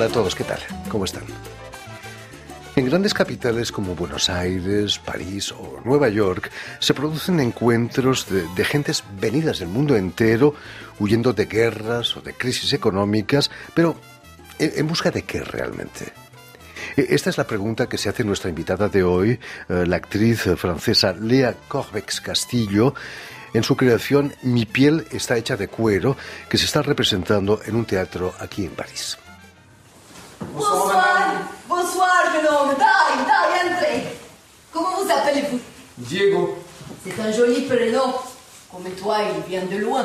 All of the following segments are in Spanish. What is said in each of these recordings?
Hola a todos, ¿qué tal? ¿Cómo están? En grandes capitales como Buenos Aires, París o Nueva York se producen encuentros de, gentes venidas del mundo entero huyendo de guerras o de crisis económicas, pero ¿en busca de qué realmente? E, esta es la pregunta que se hace nuestra invitada de hoy, eh, la actriz francesa Lea Corbex Castillo, en su creación Mi piel está hecha de cuero, que se está representando en un teatro aquí en París. Bonsoir, bonsoir, jeune homme. Dai, dai, entrez. Comment vous appelez-vous? Diego. C'est un joli prénom. Comme toi, il vient de loin.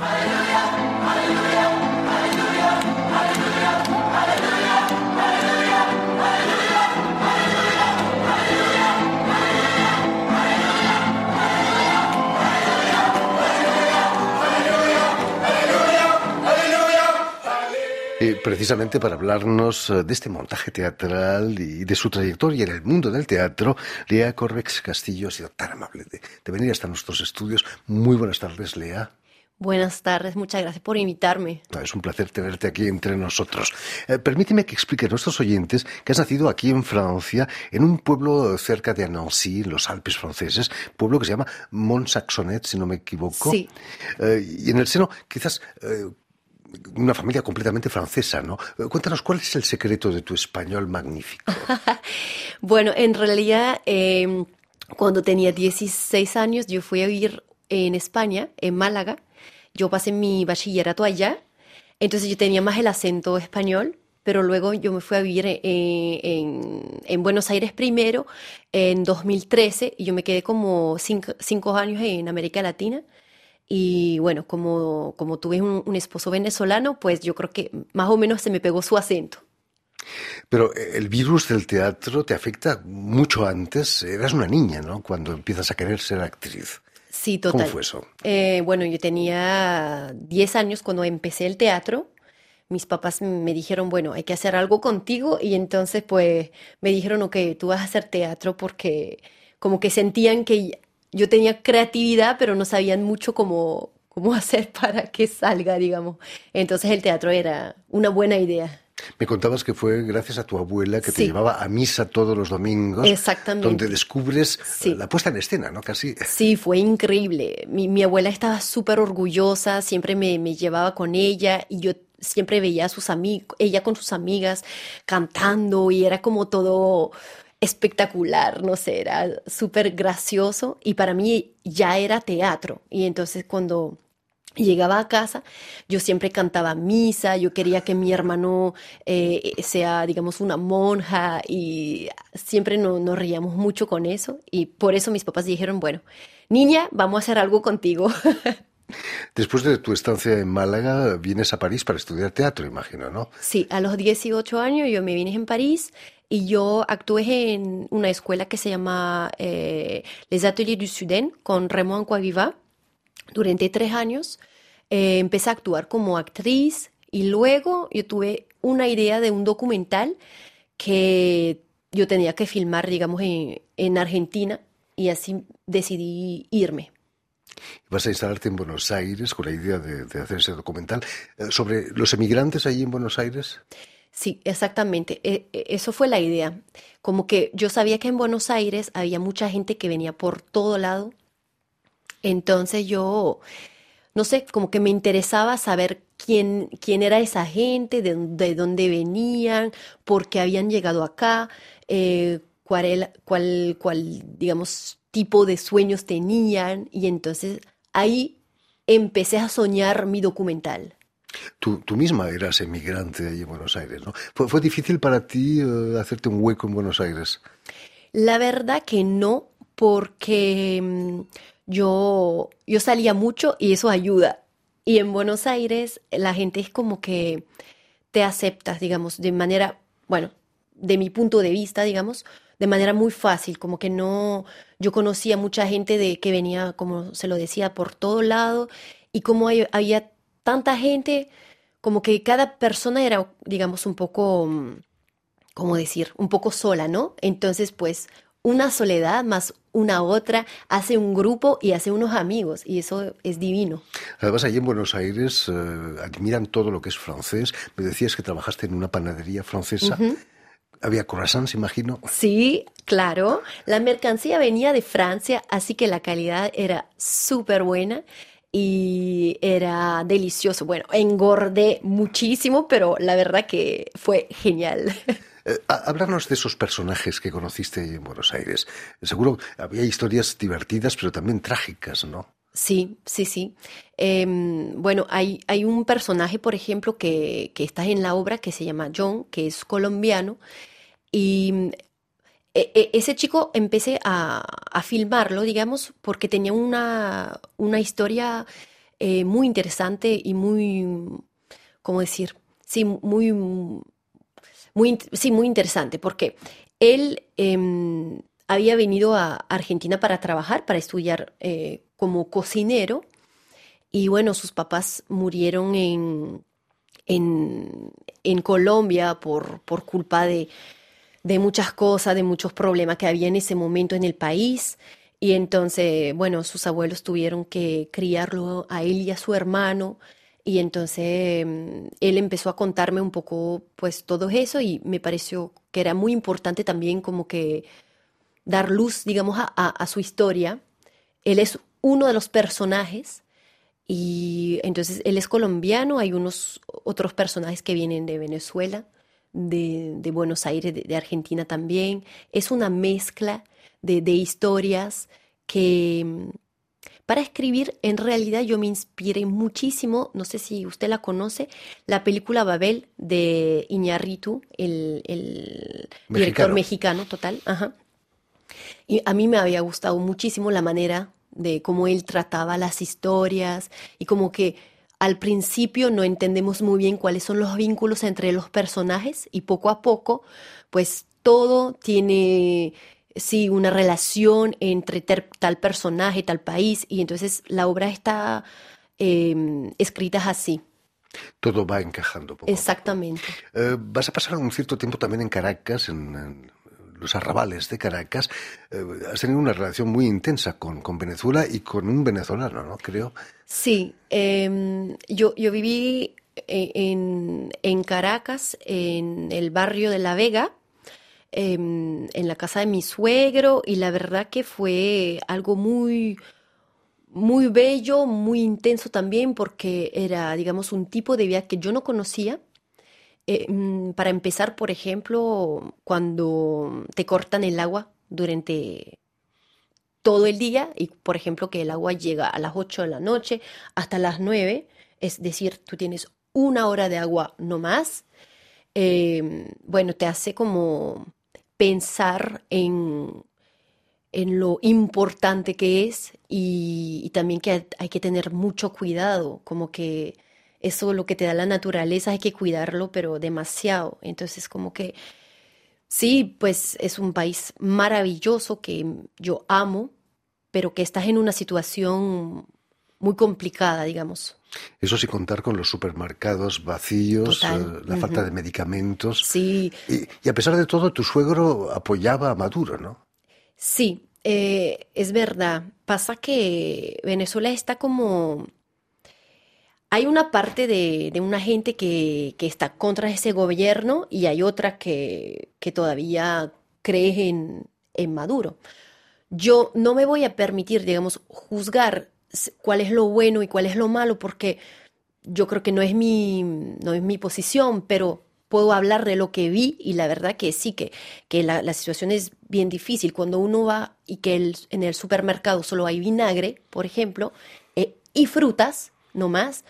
Alléluia, Alléluia, Alléluia, Eh, precisamente para hablarnos eh, de este montaje teatral y de su trayectoria en el mundo del teatro, Lea Corbex Castillo ha sido tan amable de, de venir hasta nuestros estudios. Muy buenas tardes, Lea. Buenas tardes, muchas gracias por invitarme. Es un placer tenerte aquí entre nosotros. Eh, permíteme que explique a nuestros oyentes que has nacido aquí en Francia, en un pueblo cerca de Nancy, en los Alpes franceses, pueblo que se llama Mont-Saxonet, si no me equivoco. Sí. Eh, y en el seno, quizás eh, una familia completamente francesa, ¿no? Cuéntanos, ¿cuál es el secreto de tu español magnífico? bueno, en realidad, eh, cuando tenía 16 años, yo fui a vivir en España, en Málaga. Yo pasé mi bachillerato allá, entonces yo tenía más el acento español, pero luego yo me fui a vivir en, en, en Buenos Aires primero, en 2013, y yo me quedé como cinco, cinco años en América Latina. Y bueno, como, como tuve un, un, esposo venezolano, pues yo creo que más o menos se me pegó su acento. Pero eh, el virus del teatro te afecta mucho antes. Eras una niña, ¿no? Cuando empiezas a querer ser actriz. Sí, total. ¿Cómo fue eso? Eh, bueno, yo tenía 10 años cuando empecé el teatro. Mis papás me dijeron, bueno, hay que hacer algo contigo. Y entonces, pues, me dijeron, ok, tú vas a hacer teatro porque como que sentían que yo tenía creatividad, pero no sabían mucho cómo, cómo hacer para que salga, digamos. Entonces el teatro era una buena idea. Me contabas que fue gracias a tu abuela que Sí. te llevaba a misa todos los domingos. Exactamente. Donde descubres Sí. la puesta en escena, ¿no? Casi. Sí, fue increíble. Mi, mi abuela estaba súper orgullosa, siempre me, me llevaba con ella y yo siempre veía a sus amigos, ella con sus amigas cantando y era como todo espectacular, no sé, era súper gracioso y para mí ya era teatro. Y entonces cuando llegaba a casa, yo siempre cantaba misa, yo quería que mi hermano eh, sea, digamos, una monja y siempre no, nos reíamos mucho con eso y por eso mis papás dijeron, bueno, niña, vamos a hacer algo contigo. Después de tu estancia en Málaga, vienes a París para estudiar teatro, imagino, ¿no? Sí, a los 18 años yo me vine en París y yo actué en una escuela que se llama eh, Les Ateliers du Suden con Raymond Coaviva durante tres años. Eh, empecé a actuar como actriz y luego yo tuve una idea de un documental que yo tenía que filmar, digamos, en, en Argentina y así decidí irme. Vas a instalarte en Buenos Aires con la idea de, de hacer ese documental eh, sobre los emigrantes allí en Buenos Aires. Sí, exactamente. E- e- Eso fue la idea. Como que yo sabía que en Buenos Aires había mucha gente que venía por todo lado. Entonces yo, no sé, como que me interesaba saber quién, quién era esa gente, de, de dónde venían, por qué habían llegado acá, eh, cuál, cuál, cuál, digamos, tipo de sueños tenían. Y entonces ahí empecé a soñar mi documental. Tú, tú misma eras emigrante allí en Buenos Aires, ¿no? ¿Fue, fue difícil para ti eh, hacerte un hueco en Buenos Aires? La verdad que no, porque mm, yo, yo salía mucho y eso ayuda. Y en Buenos Aires la gente es como que te aceptas, digamos, de manera, bueno, de mi punto de vista, digamos, de manera muy fácil, como que no, yo conocía mucha gente de que venía, como se lo decía, por todo lado, y como hay- había tanta gente, como que cada persona era, digamos, un poco, mm, ¿cómo decir? Un poco sola, ¿no? Entonces, pues, una soledad más una otra, hace un grupo y hace unos amigos y eso es divino. Además, allí en Buenos Aires eh, admiran todo lo que es francés. Me decías que trabajaste en una panadería francesa. Había croissants, imagino. Sí, claro. La mercancía venía de Francia, así que la calidad era súper buena y era delicioso. Bueno, engordé muchísimo, pero la verdad que fue genial. Eh, háblanos de esos personajes que conociste en Buenos Aires. Seguro había historias divertidas, pero también trágicas, ¿no? Sí, sí, sí. Em, bueno, hay, hay un personaje, por ejemplo, que, que está en la obra que se llama John, que es colombiano, y e, e, ese chico empecé a, a, filmarlo, digamos, porque tenía una, una historia eh, muy interesante y muy, ¿cómo decir? Sí, muy sí, muy interesante, porque él em, había venido a Argentina para trabajar, para estudiar eh, como cocinero, y bueno, sus papás murieron en, en, Colombia por, por culpa de, de muchas cosas, de muchos problemas que había en ese momento en el país. Y entonces, bueno, sus abuelos tuvieron que criarlo a él y a su hermano. Y entonces mm, él empezó a contarme un poco pues todo eso y me pareció que era muy importante también como que dar luz, digamos, a, su historia. Él es uno de los personajes y entonces él es colombiano, hay unos otros personajes que vienen de Venezuela, de, Buenos Aires, de, Argentina también. Es una mezcla de, de historias que mm, para escribir, en realidad yo me inspiré muchísimo, no sé si usted la conoce, la película Babel de Iñarritu, el, director mexicano total. Ajá. Y a mí me había gustado muchísimo la manera de cómo él trataba las historias y como que al principio no entendemos muy bien cuáles son los vínculos entre los personajes y poco a poco pues todo tiene sí, una relación entre tal personaje, tal país, y entonces la obra está em, escrita así. Todo va encajando. Poco Exactamente. Eh, vas a pasar un cierto tiempo también en Caracas, en, los arrabales de Caracas. Eh, has tenido una relación muy intensa con, con, Venezuela y con un venezolano, ¿no? Creo. Sí, em, yo, yo viví eh, en, en Caracas, en el barrio de La Vega, Em, en la casa de mi suegro y la verdad que fue algo muy, muy bello, muy intenso también porque era, digamos, un tipo de vida que yo no conocía. Em, para empezar, por ejemplo, cuando te cortan el agua durante todo el día y, por ejemplo, que el agua llega a las 8 de la noche hasta las 9, es decir, tú tienes una hora de agua no más, em, bueno, te hace como pensar en, en lo importante que es y, también que hay que tener mucho cuidado, como que eso lo que te da la naturaleza hay que cuidarlo, pero demasiado. Entonces como que sí, pues es un país maravilloso que yo amo, pero que estás en una situación muy complicada, digamos. Eso sin contar con los supermercados vacíos, eh, la falta de medicamentos. Sí. Y, a pesar de todo, tu suegro apoyaba a Maduro, ¿no? Sí, eh, es verdad. Pasa que Venezuela está como... Hay una parte de, una gente que, está contra ese gobierno y hay otra que, todavía cree en, Maduro. Yo no me voy a permitir, digamos, juzgar cuál es lo bueno y cuál es lo malo, porque yo creo que no es mi, no es mi posición, pero puedo hablar de lo que vi y la verdad que sí, que, que la, la situación es bien difícil. Cuando uno va y que el, en el supermercado solo hay vinagre, por ejemplo, eh, y frutas, no más,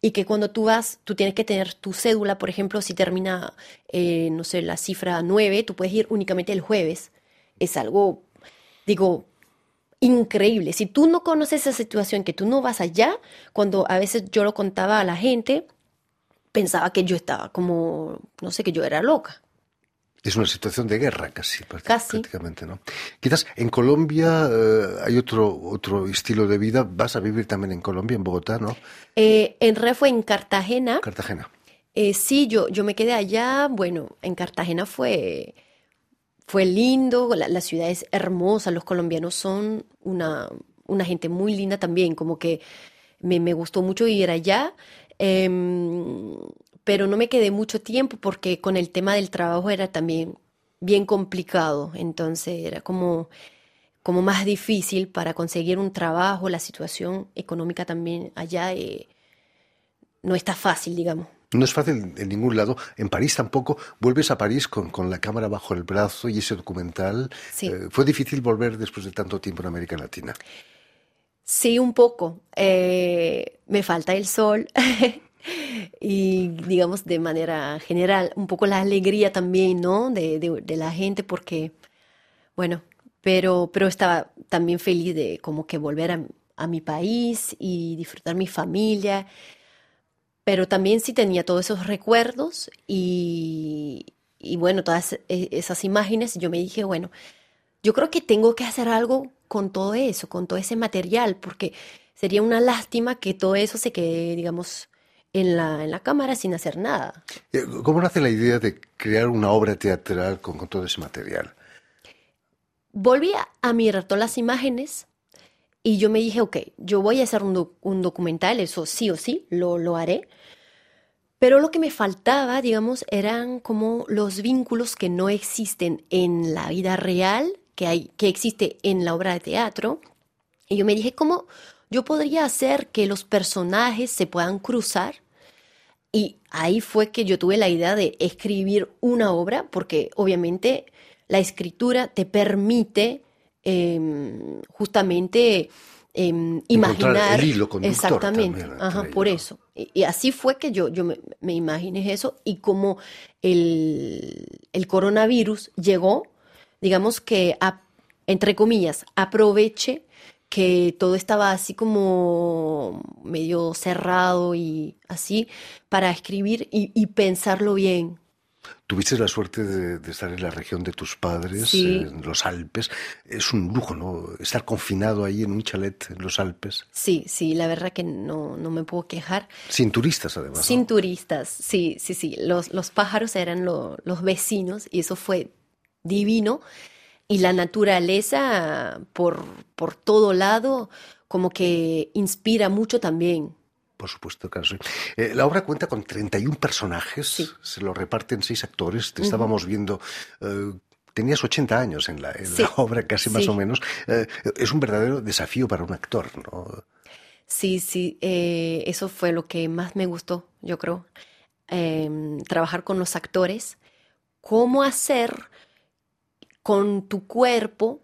y que cuando tú vas, tú tienes que tener tu cédula, por ejemplo, si termina, eh, no sé, la cifra 9, tú puedes ir únicamente el jueves. Es algo, digo, increíble. Si tú no conoces esa situación, que tú no vas allá, cuando a veces yo lo contaba a la gente, pensaba que yo estaba como, no sé, que yo era loca. Es una situación de guerra casi, prácticamente, ¿no? Quizás en Colombia eh, hay otro, otro estilo de vida. Vas a vivir también en Colombia, en Bogotá, ¿no? Eh, en re fue en Cartagena. Cartagena. Eh, sí, yo, yo me quedé allá. Bueno, en Cartagena fue fue lindo, la, la ciudad es hermosa, los colombianos son una, una gente muy linda también, como que me, me gustó mucho ir allá. em, pero no me quedé mucho tiempo porque con el tema del trabajo era también bien complicado, entonces era como, como más difícil para conseguir un trabajo, la situación económica también allá eh, no está fácil, digamos. No es fácil en ningún lado. En París tampoco. Vuelves a París con, con la cámara bajo el brazo y ese documental. Sí. Eh, ¿Fue difícil volver después de tanto tiempo en América Latina? Sí, un poco. Eh, me falta el sol y, digamos, de manera general, un poco la alegría también, ¿no? De, de- la gente, porque, bueno, pero, pero estaba también feliz de como que volver a, a mi país y disfrutar mi familia, pero también sí tenía todos esos recuerdos y, y bueno, todas e- esas imágenes, yo me dije, bueno, yo creo que tengo que hacer algo con todo eso, con todo ese material, porque sería una lástima que todo eso se quede, digamos, en la, en la cámara sin hacer nada. Eh, ¿Cómo nace la idea de crear una obra teatral con, con todo ese material? Volví a, a mirar todas las imágenes y yo me dije, ok, yo voy a hacer un, doc- un documental, eso sí o sí, lo, lo haré. Pero lo que me faltaba, digamos, eran como los vínculos que no existen en la vida real, que hay, que existe en la obra de teatro. Y yo me dije, ¿cómo yo podría hacer que los personajes se puedan cruzar? Y ahí fue que yo tuve la idea de escribir una obra, porque obviamente la escritura te permite em, justamente em, imaginar. el hilo Exactamente, también ajá, por eso. Y, y así fue que yo, yo me, me imaginé eso y como el, el coronavirus llegó, digamos que, a- entre comillas, aproveche que todo estaba así como medio cerrado y así para escribir y, y pensarlo bien. Tuviste la suerte de, de estar en la región de tus padres, Sí. en los Alpes. Es un lujo, ¿no? Estar confinado ahí en un chalet en los Alpes, Sí, sí, la verdad que no, no me puedo quejar. sin turistas además. ¿no? Sin turistas, sí, sí, sí. Los, los pájaros eran lo- los vecinos y eso fue divino. Y la naturaleza por, por todo lado como que inspira mucho también. Por supuesto, claro. sí. Eh, la obra cuenta con 31 personajes, Sí. se lo reparten seis actores. Te estábamos viendo. eh, tenías 80 años en la, en Sí, la obra, casi más o menos. Eh, es un verdadero desafío para un actor, ¿no? Sí, sí, eso fue lo que más me gustó, yo creo. Em, trabajar con los actores, cómo hacer con tu cuerpo,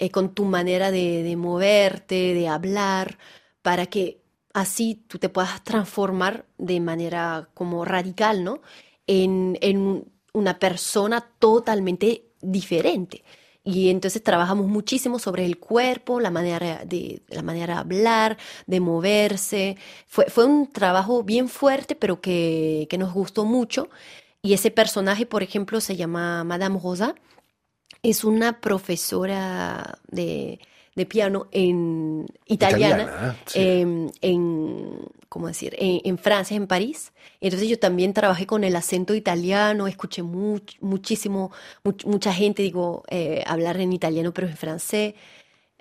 eh, con tu manera de, de moverte, de hablar, para que así tú te puedas transformar de manera como radical, ¿no? En, en una persona totalmente diferente. Y entonces trabajamos muchísimo sobre el cuerpo, la manera de, la manera de hablar, de moverse. Fue, fue un trabajo bien fuerte, pero que, que nos gustó mucho. Y ese personaje, por ejemplo, se llama Madame Rosa. Es una profesora de, de piano en italiana, Italiana, sí. em, en, ¿cómo decir? En, en Francia, en París. Entonces yo también trabajé con el acento italiano, escuché much- muchísimo, much- mucha gente, digo, eh, hablar en italiano, pero en francés.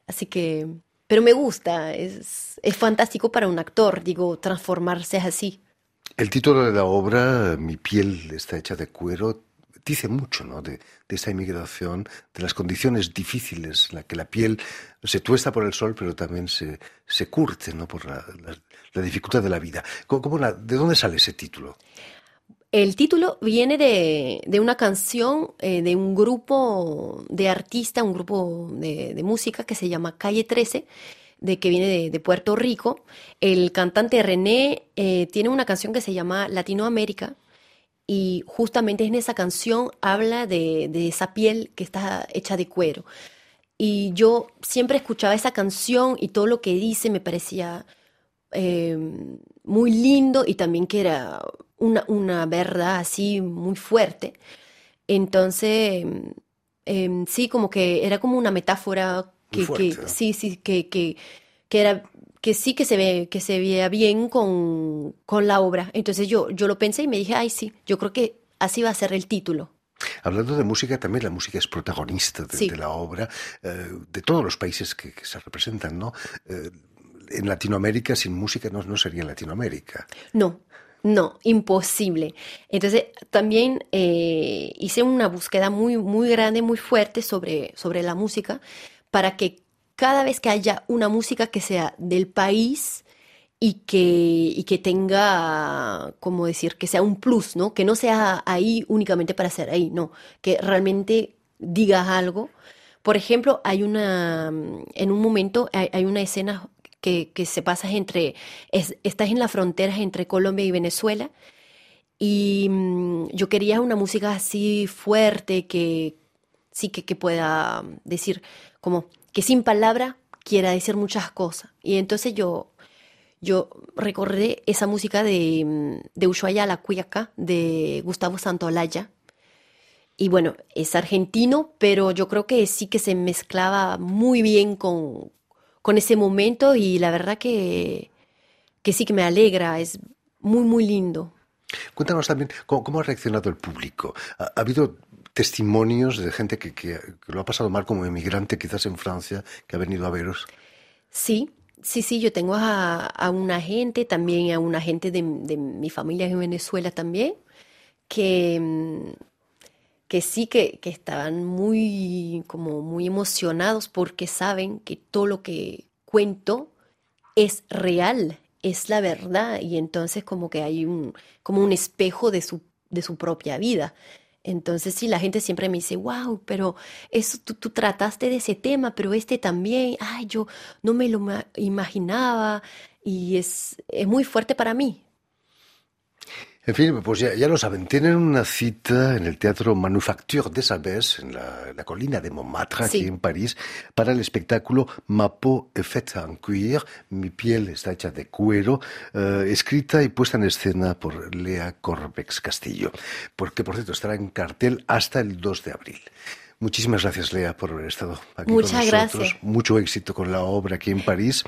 Así que, pero me gusta, es, es fantástico para un actor, digo, transformarse así. El título de la obra, Mi piel está hecha de cuero, dice mucho ¿no? de, de esta inmigración, de las condiciones difíciles en las que la piel se tuesta por el sol, pero también se, se curte ¿no? por la, dificultad de la vida. ¿Cómo- ¿De dónde sale ese título? El título viene de, de una canción eh, de un grupo de artistas, un grupo de, música que se llama Calle 13, de, que viene de, de Puerto Rico. El cantante René eh, tiene una canción que se llama Latinoamérica y justamente en esa canción habla de, de esa piel que está hecha de cuero. Y yo siempre escuchaba esa canción y todo lo que dice me parecía eh, muy lindo y también que era una, una verdad así muy fuerte. Entonces, em, sí, como que era como una metáfora que, sí, sí, que, que, que era que sí que se ve, que se veía bien con, con la obra. Entonces yo, yo lo pensé y me dije, ay, sí, yo creo que así va a ser el título. Hablando de música, también la música es protagonista de, Sí. de la obra, eh, de todos los países que, que se representan, ¿no? Eh, en Latinoamérica, sin música no, no sería Latinoamérica. No, no, imposible. Entonces, también eh, hice una búsqueda muy, muy grande, muy fuerte sobre, sobre la música, para que cada vez que haya una música que sea del país y que, y que tenga, como decir, que sea un plus, ¿no? Que no sea ahí únicamente para ser ahí, no, que realmente diga algo. Por ejemplo, hay una, en un momento hay, una escena que, que se pasa entre, es- estás en la frontera entre Colombia y Venezuela y mm, yo quería una música así fuerte que sí que, que pueda decir, como que sin palabra quiera decir muchas cosas. Y entonces yo, yo recordé esa música de, mm, de Ushuaia a la Cuyaca, de Gustavo Santolaya. Y bueno, es argentino, pero yo creo que sí que se mezclaba muy bien con, con ese momento y la verdad que, que sí que me alegra, es muy, muy lindo. Cuéntanos también cómo, ha reaccionado el público. ¿Ha, ha habido testimonios de gente que, que- lo ha pasado mal como emigrante, quizás en Francia, que ha venido a veros? Sí, sí, sí, yo tengo a, a una gente, también a una gente de, de mi familia en Venezuela también, que, mm, que sí que, que estaban muy, como muy emocionados porque saben que todo lo que cuento es real, es la verdad, y entonces como que hay un, como un espejo de su, de su propia vida. Entonces sí, la gente siempre me dice, wow, pero eso tú, tú trataste de ese tema, pero este también, ay, yo no me lo ma- imaginaba y es, es muy fuerte para mí. En fin, pues ya, ya lo saben, tienen una cita en el Teatro Manufacture des Abbés, en la, la colina de Montmartre, aquí en París, para el espectáculo Ma peau est faite en cuir, mi piel está hecha de cuero, eh, escrita y puesta en escena por Lea Corbex Castillo, porque por cierto estará en cartel hasta el 2 de abril. Muchísimas gracias, Lea, por haber estado aquí Muchas con nosotros. gracias. Mucho éxito con la obra aquí en París.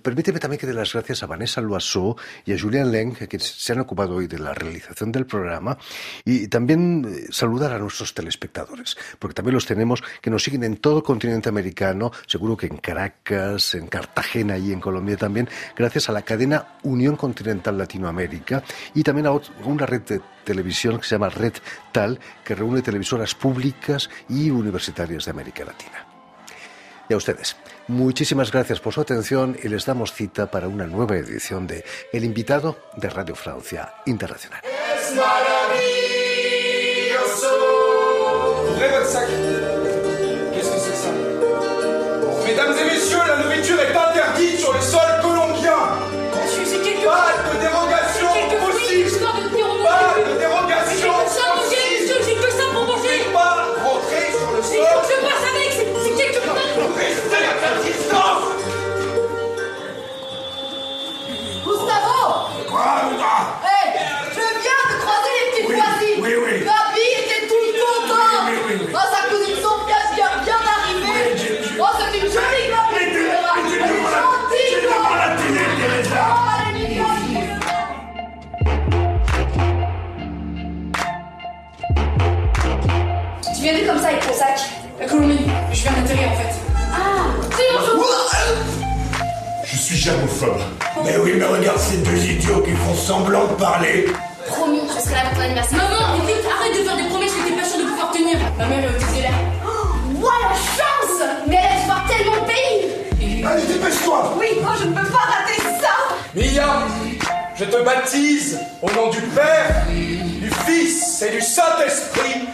Permíteme también que dé las gracias a Vanessa Loiseau y a Julien Leng, que se han ocupado hoy de la realización del programa, y también eh, saludar a nuestros telespectadores, porque también los tenemos que nos siguen en todo el continente americano, seguro que en Caracas, en Cartagena y en Colombia también, gracias a la cadena Unión Continental Latinoamérica y también a una red de televisión que se llama Red Tal, que reúne televisoras públicas y universitarias de América Latina. Y a ustedes, muchísimas gracias por su atención y les damos cita para una nueva edición de El invitado de Radio Francia Internacional. Es maravilloso. Mesdames et messieurs, la nourriture est interdite sur le sol Mais oui, mais regarde ces deux idiots qui font semblant de parler. Promis, je serai là pour ton anniversaire. Maman, écoute, arrête de faire des promesses que t'es pas sûr de pouvoir tenir. Ma mère est au disait là. Ouah, la chance Mais elle laisse voir tellement de pays Allez, dépêche-toi Oui, oh, je ne peux pas rater ça Mia, je te baptise au nom du Père, du Fils et du Saint-Esprit.